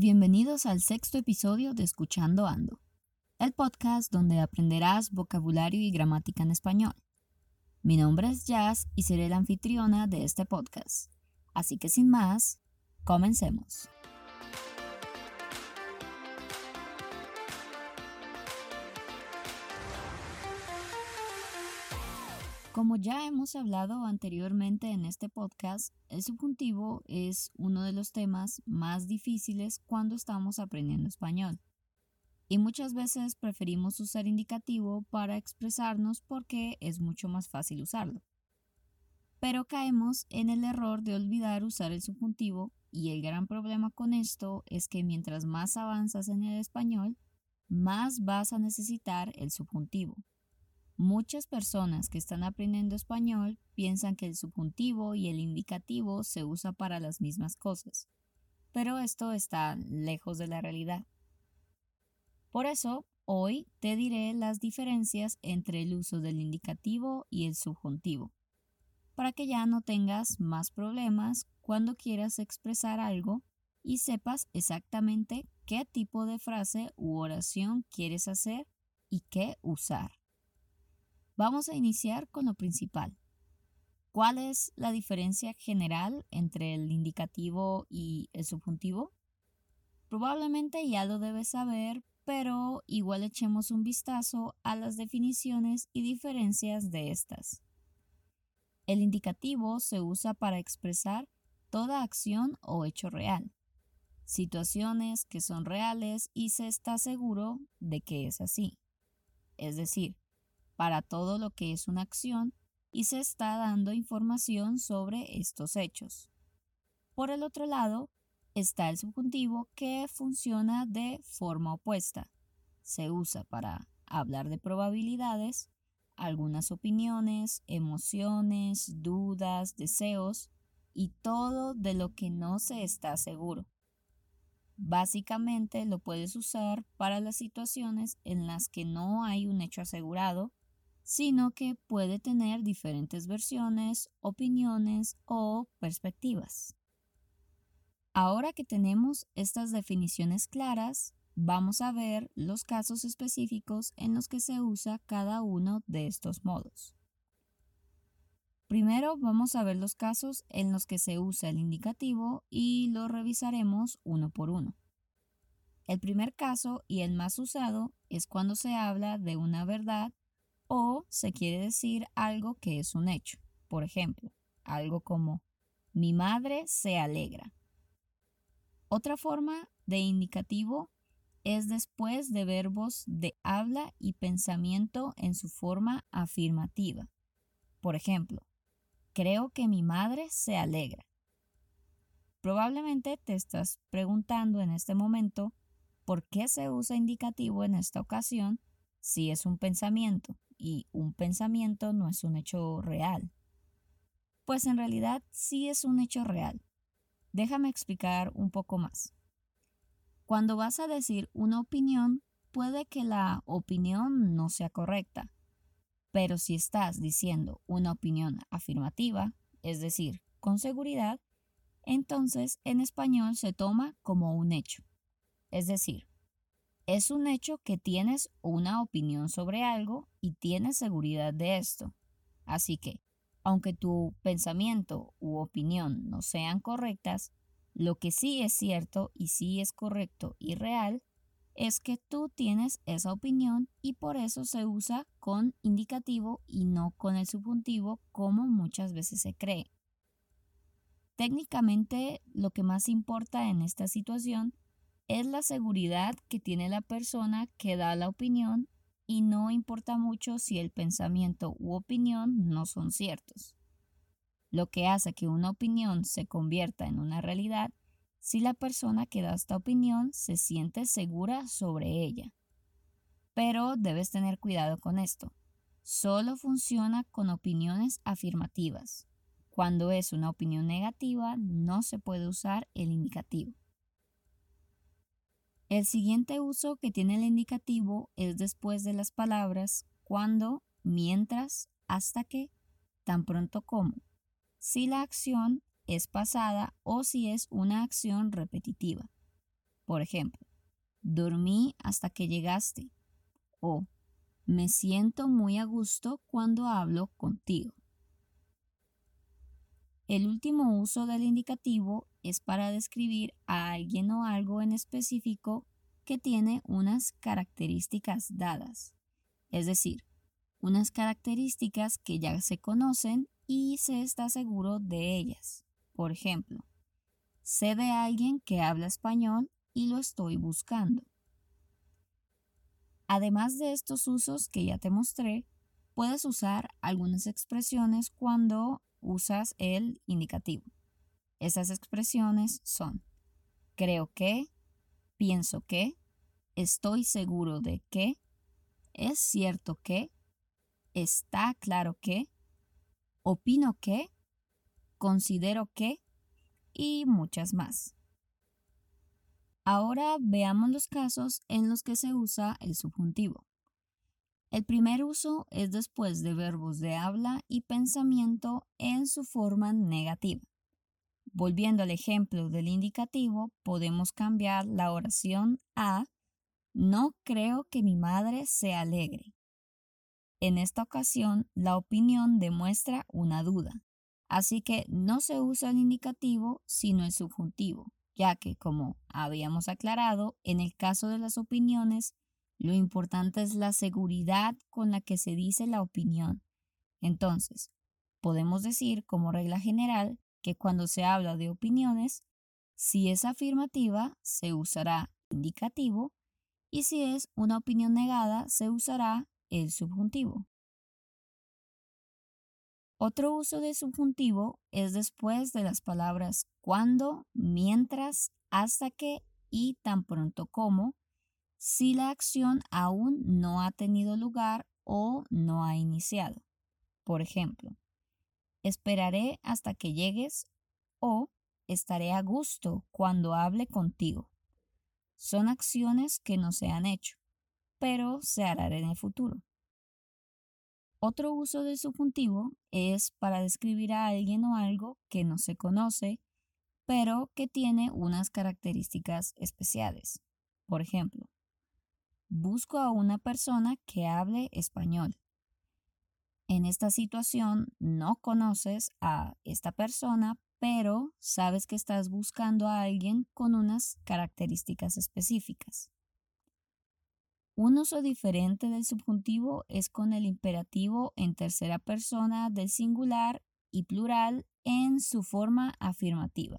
Bienvenidos al sexto episodio de Escuchando Ando, el podcast donde aprenderás vocabulario y gramática en español. Mi nombre es Jazz y seré la anfitriona de este podcast. Así que sin más, comencemos. Como ya hemos hablado anteriormente en este podcast, el subjuntivo es uno de los temas más difíciles cuando estamos aprendiendo español. Y muchas veces preferimos usar indicativo para expresarnos porque es mucho más fácil usarlo. Pero caemos en el error de olvidar usar el subjuntivo y el gran problema con esto es que mientras más avanzas en el español, más vas a necesitar el subjuntivo. Muchas personas que están aprendiendo español piensan que el subjuntivo y el indicativo se usa para las mismas cosas, pero esto está lejos de la realidad. Por eso, hoy te diré las diferencias entre el uso del indicativo y el subjuntivo, para que ya no tengas más problemas cuando quieras expresar algo y sepas exactamente qué tipo de frase u oración quieres hacer y qué usar. Vamos a iniciar con lo principal. ¿Cuál es la diferencia general entre el indicativo y el subjuntivo? Probablemente ya lo debes saber, pero igual echemos un vistazo a las definiciones y diferencias de estas. El indicativo se usa para expresar toda acción o hecho real, situaciones que son reales y se está seguro de que es así. Es decir, para todo lo que es una acción y se está dando información sobre estos hechos. Por el otro lado, está el subjuntivo que funciona de forma opuesta. Se usa para hablar de probabilidades, algunas opiniones, emociones, dudas, deseos y todo de lo que no se está seguro. Básicamente lo puedes usar para las situaciones en las que no hay un hecho asegurado sino que puede tener diferentes versiones, opiniones o perspectivas. Ahora que tenemos estas definiciones claras, vamos a ver los casos específicos en los que se usa cada uno de estos modos. Primero vamos a ver los casos en los que se usa el indicativo y lo revisaremos uno por uno. El primer caso y el más usado es cuando se habla de una verdad o se quiere decir algo que es un hecho. Por ejemplo, algo como mi madre se alegra. Otra forma de indicativo es después de verbos de habla y pensamiento en su forma afirmativa. Por ejemplo, creo que mi madre se alegra. Probablemente te estás preguntando en este momento por qué se usa indicativo en esta ocasión si es un pensamiento y un pensamiento no es un hecho real. Pues en realidad sí es un hecho real. Déjame explicar un poco más. Cuando vas a decir una opinión, puede que la opinión no sea correcta, pero si estás diciendo una opinión afirmativa, es decir, con seguridad, entonces en español se toma como un hecho. Es decir, es un hecho que tienes una opinión sobre algo y tienes seguridad de esto. Así que, aunque tu pensamiento u opinión no sean correctas, lo que sí es cierto y sí es correcto y real es que tú tienes esa opinión y por eso se usa con indicativo y no con el subjuntivo como muchas veces se cree. Técnicamente, lo que más importa en esta situación es la seguridad que tiene la persona que da la opinión y no importa mucho si el pensamiento u opinión no son ciertos. Lo que hace que una opinión se convierta en una realidad si la persona que da esta opinión se siente segura sobre ella. Pero debes tener cuidado con esto. Solo funciona con opiniones afirmativas. Cuando es una opinión negativa, no se puede usar el indicativo. El siguiente uso que tiene el indicativo es después de las palabras cuando, mientras, hasta que, tan pronto como, si la acción es pasada o si es una acción repetitiva. Por ejemplo, dormí hasta que llegaste o me siento muy a gusto cuando hablo contigo. El último uso del indicativo es para describir a alguien o algo en específico que tiene unas características dadas, es decir, unas características que ya se conocen y se está seguro de ellas. Por ejemplo, sé de alguien que habla español y lo estoy buscando. Además de estos usos que ya te mostré, puedes usar algunas expresiones cuando usas el indicativo. Esas expresiones son creo que, pienso que, estoy seguro de que, es cierto que, está claro que, opino que, considero que y muchas más. Ahora veamos los casos en los que se usa el subjuntivo. El primer uso es después de verbos de habla y pensamiento en su forma negativa. Volviendo al ejemplo del indicativo, podemos cambiar la oración a no creo que mi madre se alegre. En esta ocasión, la opinión demuestra una duda, así que no se usa el indicativo sino el subjuntivo, ya que, como habíamos aclarado, en el caso de las opiniones lo importante es la seguridad con la que se dice la opinión. Entonces, podemos decir como regla general que cuando se habla de opiniones, si es afirmativa, se usará indicativo y si es una opinión negada, se usará el subjuntivo. Otro uso de subjuntivo es después de las palabras cuando, mientras, hasta que y tan pronto como, si la acción aún no ha tenido lugar o no ha iniciado. Por ejemplo, esperaré hasta que llegues o estaré a gusto cuando hable contigo. Son acciones que no se han hecho, pero se harán en el futuro. Otro uso del subjuntivo es para describir a alguien o algo que no se conoce, pero que tiene unas características especiales. Por ejemplo, busco a una persona que hable español. En esta situación no conoces a esta persona, pero sabes que estás buscando a alguien con unas características específicas. Un uso diferente del subjuntivo es con el imperativo en tercera persona del singular y plural en su forma afirmativa,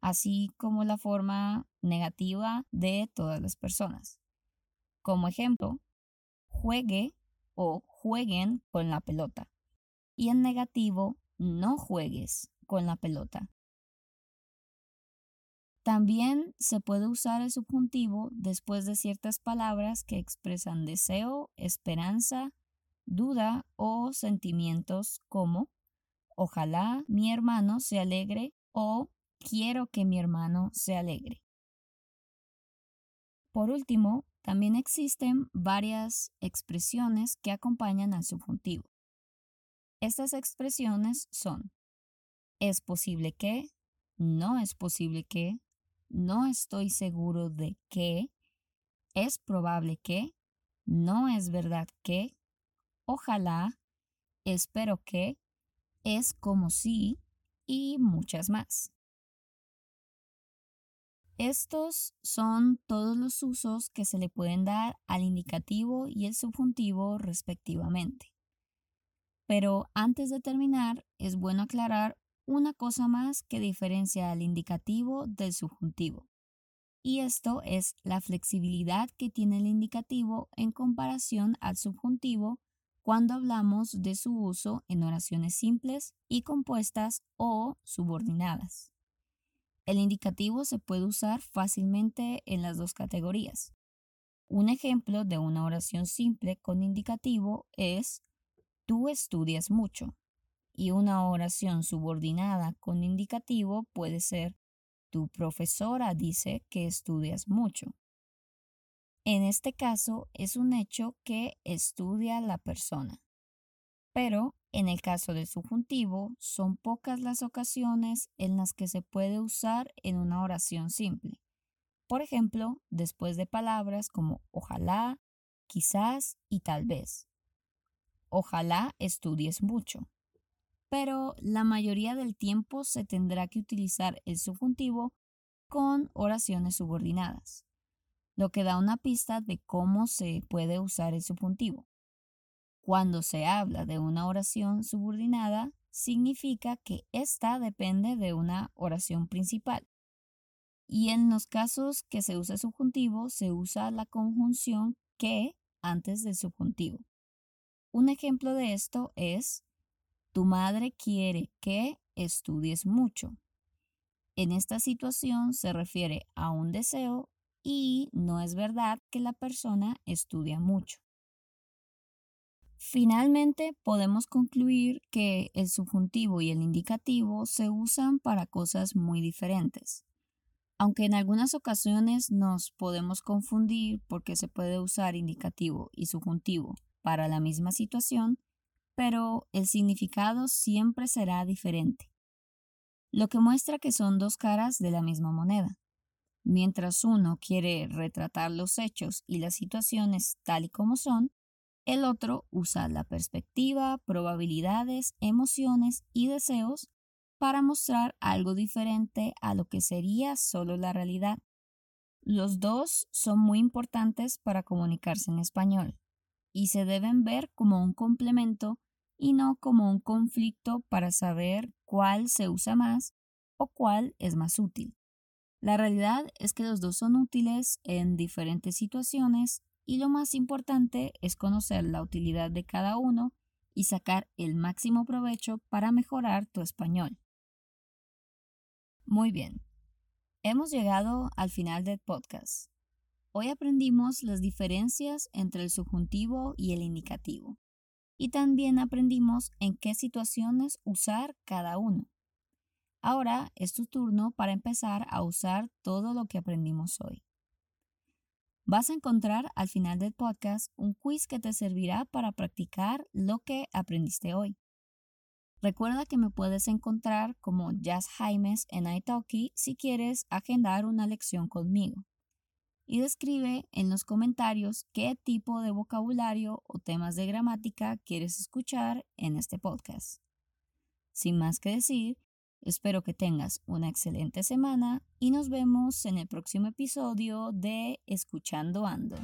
así como la forma negativa de todas las personas. Como ejemplo, juegue o jueguen con la pelota. Y en negativo, no juegues con la pelota. También se puede usar el subjuntivo después de ciertas palabras que expresan deseo, esperanza, duda o sentimientos como ojalá mi hermano se alegre o quiero que mi hermano se alegre. Por último, también existen varias expresiones que acompañan al subjuntivo. Estas expresiones son es posible que, no es posible que, no estoy seguro de que, es probable que, no es verdad que, ojalá, espero que, es como si y muchas más. Estos son todos los usos que se le pueden dar al indicativo y el subjuntivo respectivamente. Pero antes de terminar, es bueno aclarar una cosa más que diferencia al indicativo del subjuntivo. Y esto es la flexibilidad que tiene el indicativo en comparación al subjuntivo cuando hablamos de su uso en oraciones simples y compuestas o subordinadas. El indicativo se puede usar fácilmente en las dos categorías. Un ejemplo de una oración simple con indicativo es tú estudias mucho. Y una oración subordinada con indicativo puede ser tu profesora dice que estudias mucho. En este caso es un hecho que estudia la persona. Pero en el caso del subjuntivo, son pocas las ocasiones en las que se puede usar en una oración simple. Por ejemplo, después de palabras como ojalá, quizás y tal vez. Ojalá estudies mucho. Pero la mayoría del tiempo se tendrá que utilizar el subjuntivo con oraciones subordinadas, lo que da una pista de cómo se puede usar el subjuntivo. Cuando se habla de una oración subordinada, significa que ésta depende de una oración principal. Y en los casos que se usa subjuntivo, se usa la conjunción que antes del subjuntivo. Un ejemplo de esto es, tu madre quiere que estudies mucho. En esta situación se refiere a un deseo y no es verdad que la persona estudia mucho. Finalmente, podemos concluir que el subjuntivo y el indicativo se usan para cosas muy diferentes. Aunque en algunas ocasiones nos podemos confundir porque se puede usar indicativo y subjuntivo para la misma situación, pero el significado siempre será diferente, lo que muestra que son dos caras de la misma moneda. Mientras uno quiere retratar los hechos y las situaciones tal y como son, el otro usa la perspectiva, probabilidades, emociones y deseos para mostrar algo diferente a lo que sería solo la realidad. Los dos son muy importantes para comunicarse en español y se deben ver como un complemento y no como un conflicto para saber cuál se usa más o cuál es más útil. La realidad es que los dos son útiles en diferentes situaciones y lo más importante es conocer la utilidad de cada uno y sacar el máximo provecho para mejorar tu español. Muy bien, hemos llegado al final del podcast. Hoy aprendimos las diferencias entre el subjuntivo y el indicativo. Y también aprendimos en qué situaciones usar cada uno. Ahora es tu turno para empezar a usar todo lo que aprendimos hoy. Vas a encontrar al final del podcast un quiz que te servirá para practicar lo que aprendiste hoy. Recuerda que me puedes encontrar como Jazz Jaimes en Italki si quieres agendar una lección conmigo. Y describe en los comentarios qué tipo de vocabulario o temas de gramática quieres escuchar en este podcast. Sin más que decir, espero que tengas una excelente semana y nos vemos en el próximo episodio de Escuchando Ando.